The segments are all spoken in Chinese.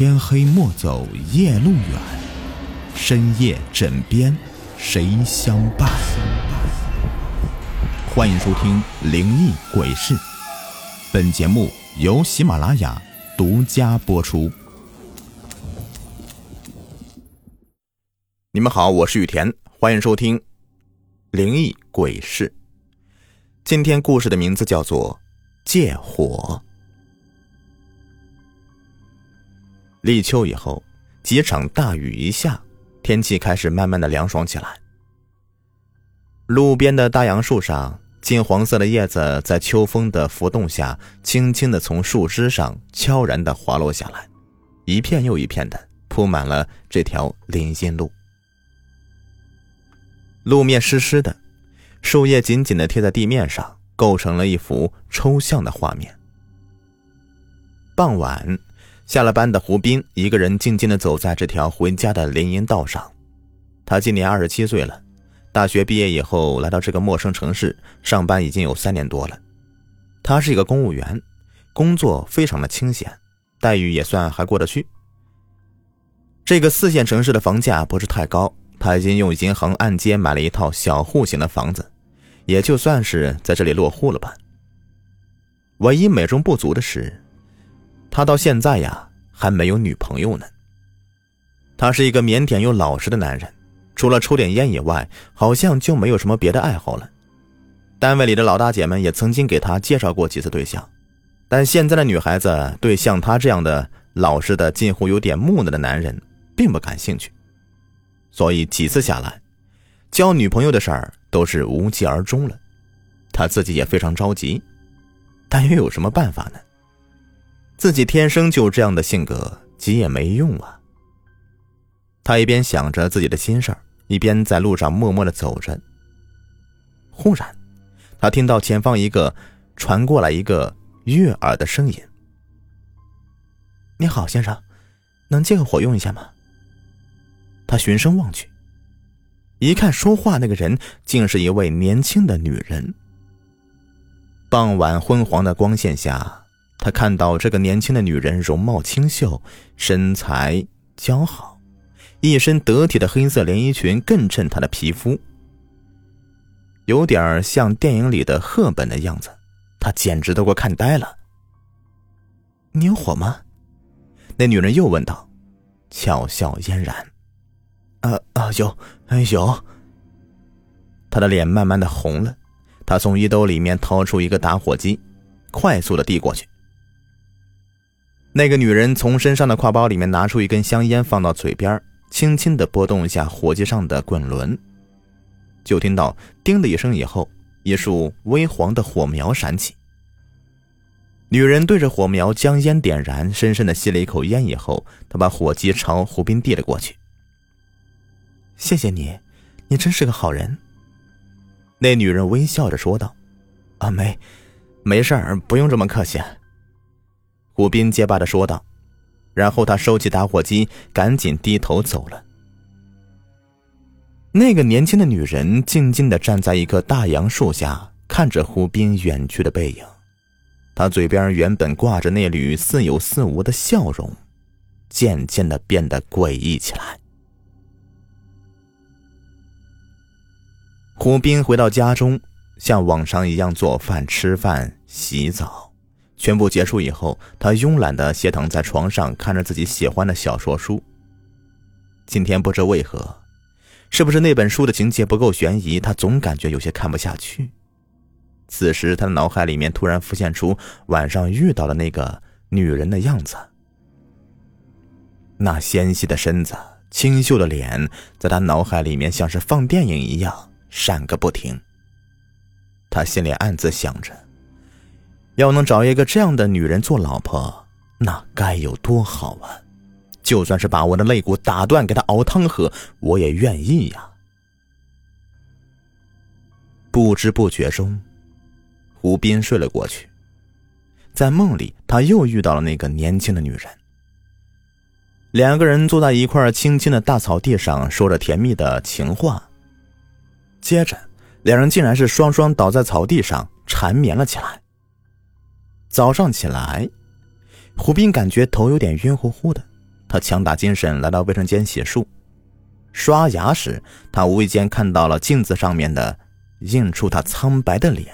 天黑莫走夜路远，深夜枕边谁相伴？欢迎收听《灵异鬼事》，本节目由喜马拉雅独家播出。你们好，我是雨田，欢迎收听《灵异鬼事》。今天故事的名字叫做《借火》。立秋以后，几场大雨一下，天气开始慢慢的凉爽起来。路边的大杨树上，金黄色的叶子在秋风的拂动下，轻轻的从树枝上悄然的滑落下来，一片又一片的铺满了这条林荫路。路面湿湿的，树叶紧紧的贴在地面上，构成了一幅抽象的画面。傍晚。下了班的胡斌一个人静静的走在这条回家的林荫道上。他今年二十七岁了，大学毕业以后来到这个陌生城市上班已经有三年多了。他是一个公务员，工作非常的清闲，待遇也算还过得去。这个四线城市的房价不是太高，他已经用银行按揭买了一套小户型的房子，也就算是在这里落户了吧。唯一美中不足的是。他到现在呀还没有女朋友呢。他是一个腼腆又老实的男人，除了抽点烟以外，好像就没有什么别的爱好了。单位里的老大姐们也曾经给他介绍过几次对象，但现在的女孩子对像他这样的老实的、近乎有点木讷的男人并不感兴趣，所以几次下来，交女朋友的事儿都是无疾而终了。他自己也非常着急，但又有什么办法呢？自己天生就这样的性格，急也没用啊。他一边想着自己的心事儿，一边在路上默默的走着。忽然，他听到前方一个传过来一个悦耳的声音：“你好，先生，能借个火用一下吗？”他循声望去，一看说话那个人竟是一位年轻的女人。傍晚昏黄的光线下。他看到这个年轻的女人容貌清秀，身材姣好，一身得体的黑色连衣裙更衬她的皮肤，有点像电影里的赫本的样子。他简直都快看呆了。你有火吗？那女人又问道，俏笑嫣然。啊啊，有，有。他的脸慢慢的红了，他从衣兜里面掏出一个打火机，快速的递过去。那个女人从身上的挎包里面拿出一根香烟，放到嘴边，轻轻的拨动一下火机上的滚轮，就听到“叮”的一声，以后一束微黄的火苗闪起。女人对着火苗将烟点燃，深深的吸了一口烟，以后她把火机朝胡斌递了过去。“谢谢你，你真是个好人。”那女人微笑着说道。“啊，没，没事儿，不用这么客气。”胡斌结巴的说道，然后他收起打火机，赶紧低头走了。那个年轻的女人静静的站在一棵大杨树下，看着胡斌远去的背影，她嘴边原本挂着那缕似有似无的笑容，渐渐的变得诡异起来。胡斌回到家中，像往常一样做饭、吃饭、洗澡。全部结束以后，他慵懒的斜躺在床上，看着自己喜欢的小说书。今天不知为何，是不是那本书的情节不够悬疑，他总感觉有些看不下去。此时，他的脑海里面突然浮现出晚上遇到的那个女人的样子，那纤细的身子、清秀的脸，在他脑海里面像是放电影一样闪个不停。他心里暗自想着。要能找一个这样的女人做老婆，那该有多好啊！就算是把我的肋骨打断给她熬汤喝，我也愿意呀。不知不觉中，胡斌睡了过去。在梦里，他又遇到了那个年轻的女人。两个人坐在一块青青的大草地上，说着甜蜜的情话。接着，两人竟然是双双倒在草地上缠绵了起来。早上起来，胡斌感觉头有点晕乎乎的，他强打精神来到卫生间洗漱。刷牙时，他无意间看到了镜子上面的映出他苍白的脸，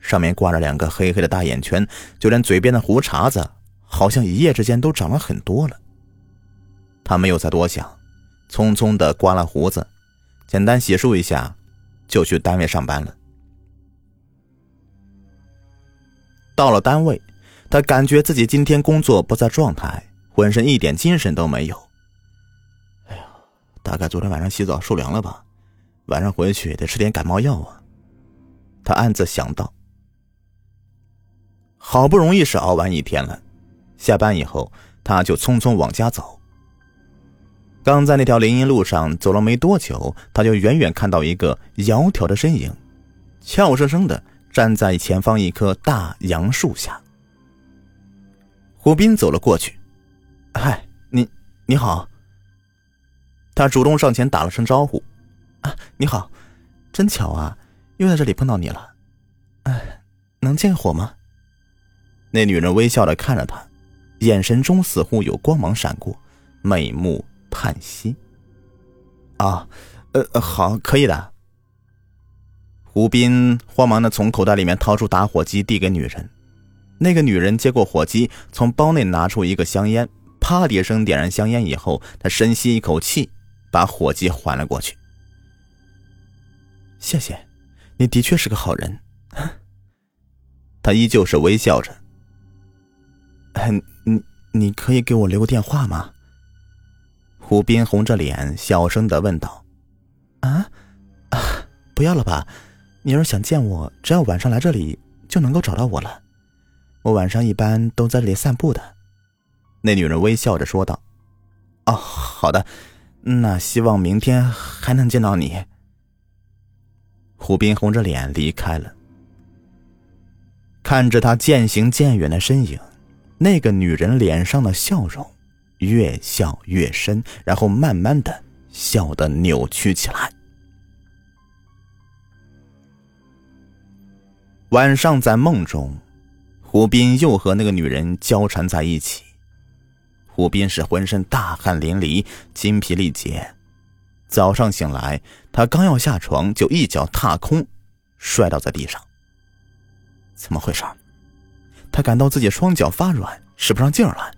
上面挂着两个黑黑的大眼圈，就连嘴边的胡茬子，好像一夜之间都长了很多了。他没有再多想，匆匆的刮了胡子，简单洗漱一下，就去单位上班了。到了单位，他感觉自己今天工作不在状态，浑身一点精神都没有。哎呀大概昨天晚上洗澡受凉了吧，晚上回去得吃点感冒药啊。他暗自想到。好不容易是熬完一天了，下班以后他就匆匆往家走。刚在那条林荫路上走了没多久，他就远远看到一个窈窕的身影，俏生生的站在前方一棵大杨树下。胡斌走了过去，“嗨，你你好。”他主动上前打了声招呼：“啊，你好，真巧啊，又在这里碰到你了。哎，能见火吗？”那女人微笑的看着他，眼神中似乎有光芒闪过，美目叹息。“啊，呃，好，可以的。”胡斌慌忙的从口袋里面掏出打火机，递给女人。那个女人接过火机，从包内拿出一个香烟，啪的一声点燃香烟以后，她深吸一口气。把火机还了过去。谢谢，你的确是个好人。他依旧是微笑着。你你可以给我留个电话吗？胡斌红着脸小声的问道。啊啊，不要了吧？你要是想见我，只要晚上来这里就能够找到我了。我晚上一般都在这里散步的。那女人微笑着说道。哦，好的。那希望明天还能见到你。胡斌红着脸离开了，看着他渐行渐远的身影，那个女人脸上的笑容越笑越深，然后慢慢的笑得扭曲起来。晚上在梦中，胡斌又和那个女人交缠在一起。胡斌是浑身大汗淋漓，筋疲力竭。早上醒来，他刚要下床，就一脚踏空，摔倒在地上。怎么回事？他感到自己双脚发软，使不上劲儿来。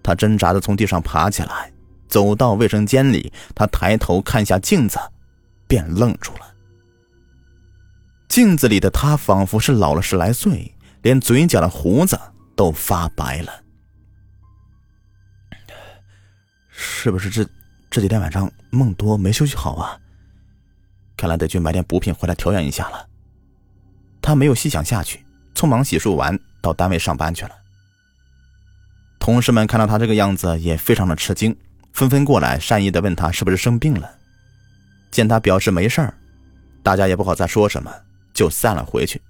他挣扎着从地上爬起来，走到卫生间里。他抬头看下镜子，便愣住了。镜子里的他仿佛是老了十来岁，连嘴角的胡子都发白了。是不是这这几天晚上梦多没休息好啊？看来得去买点补品回来调养一下了。他没有细想下去，匆忙洗漱完到单位上班去了。同事们看到他这个样子也非常的吃惊，纷纷过来善意的问他是不是生病了。见他表示没事儿，大家也不好再说什么，就散了回去。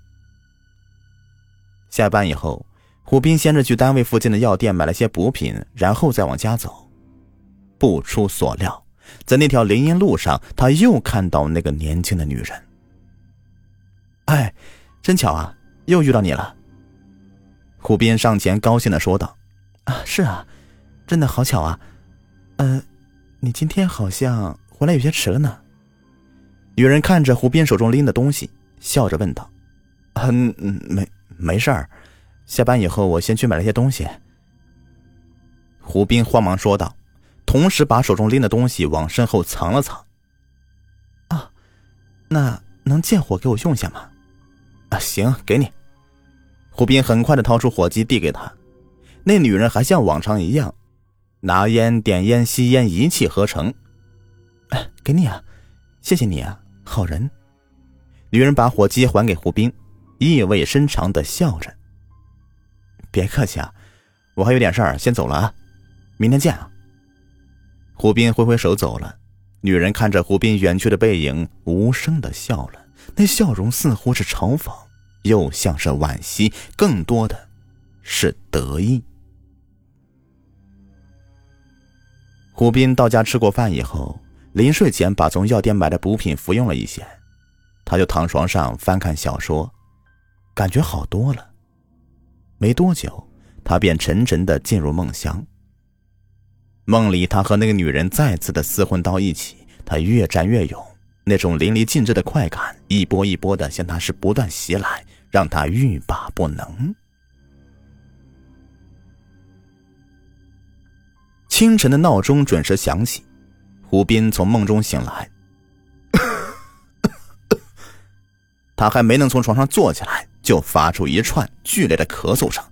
下班以后，胡斌先是去单位附近的药店买了些补品，然后再往家走。不出所料，在那条林荫路上，他又看到那个年轻的女人。哎，真巧啊，又遇到你了。胡斌上前高兴的说道：“啊，是啊，真的好巧啊。呃，你今天好像回来有些迟了呢。”女人看着胡斌手中拎的东西，笑着问道：“嗯，没没事儿，下班以后我先去买了些东西。”胡斌慌忙说道。同时把手中拎的东西往身后藏了藏。啊，那能借火给我用下吗？啊，行，给你。胡斌很快的掏出火机递给他，那女人还像往常一样，拿烟、点烟、吸烟，一气呵成。哎，给你啊，谢谢你啊，好人。女人把火机还给胡斌，意味深长的笑着。别客气啊，我还有点事儿，先走了啊，明天见啊。胡斌挥挥手走了，女人看着胡斌远去的背影，无声的笑了。那笑容似乎是嘲讽，又像是惋惜，更多的是得意。胡斌到家吃过饭以后，临睡前把从药店买的补品服用了一些，他就躺床上翻看小说，感觉好多了。没多久，他便沉沉的进入梦乡。梦里，他和那个女人再次的厮混到一起，他越战越勇，那种淋漓尽致的快感一波一波的向他是不断袭来，让他欲罢不能。清晨的闹钟准时响起，胡斌从梦中醒来，他还没能从床上坐起来，就发出一串剧烈的咳嗽声，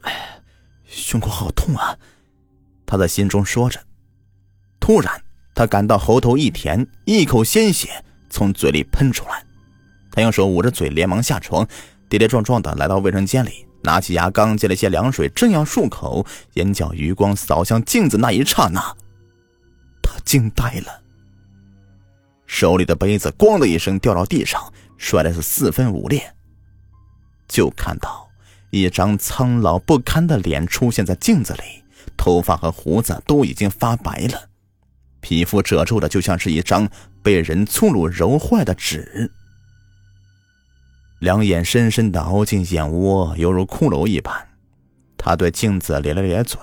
哎，胸口好痛啊！他在心中说着，突然，他感到喉头一甜，一口鲜血从嘴里喷出来。他用手捂着嘴，连忙下床，跌跌撞撞的来到卫生间里，拿起牙缸接了些凉水，正要漱口，眼角余光扫向镜子那一刹那，他惊呆了。手里的杯子“咣”的一声掉到地上，摔的是四分五裂。就看到一张苍老不堪的脸出现在镜子里。头发和胡子都已经发白了，皮肤褶皱的就像是一张被人粗鲁揉坏的纸。两眼深深的凹进眼窝，犹如骷髅一般。他对镜子咧了咧嘴，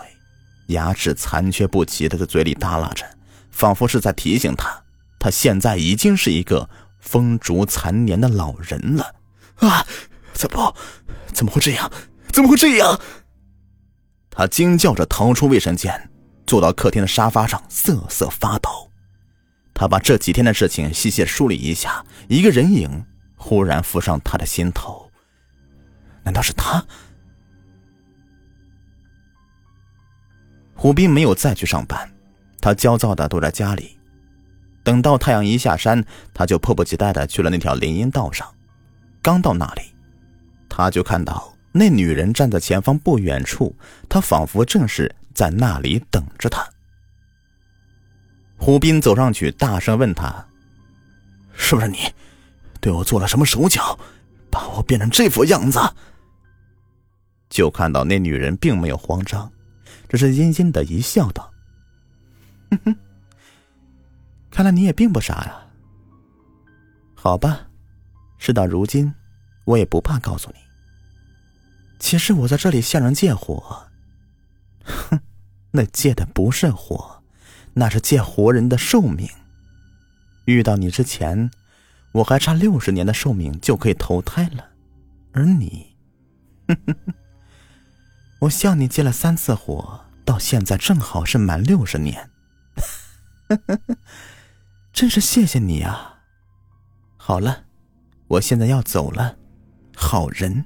牙齿残缺不齐的在嘴里耷拉着，仿佛是在提醒他，他现在已经是一个风烛残年的老人了。啊！怎么？怎么会这样？怎么会这样？他惊叫着逃出卫生间，坐到客厅的沙发上瑟瑟发抖。他把这几天的事情细细梳理一下，一个人影忽然浮上他的心头。难道是他？胡斌没有再去上班，他焦躁的躲在家里。等到太阳一下山，他就迫不及待的去了那条林荫道上。刚到那里，他就看到。那女人站在前方不远处，她仿佛正是在那里等着他。胡斌走上去，大声问他：“是不是你，对我做了什么手脚，把我变成这副样子？”就看到那女人并没有慌张，只是阴阴的一笑，道：“哼哼，看来你也并不傻呀。好吧，事到如今，我也不怕告诉你。”其实我在这里向人借火，哼，那借的不是火，那是借活人的寿命。遇到你之前，我还差六十年的寿命就可以投胎了，而你，哼哼哼，我向你借了三次火，到现在正好是满六十年，真是谢谢你啊！好了，我现在要走了，好人。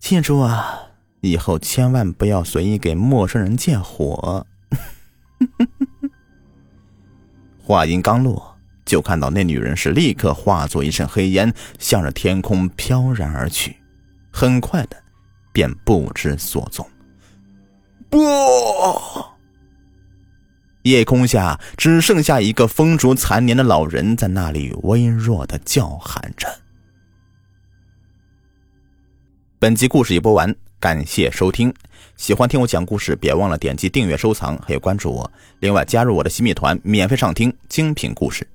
记住啊，以后千万不要随意给陌生人借火。话音刚落，就看到那女人是立刻化作一阵黑烟，向着天空飘然而去，很快的便不知所踪。不，夜空下只剩下一个风烛残年的老人在那里微弱的叫喊着。本集故事已播完，感谢收听。喜欢听我讲故事，别忘了点击订阅、收藏，还有关注我。另外，加入我的新密团，免费上听精品故事。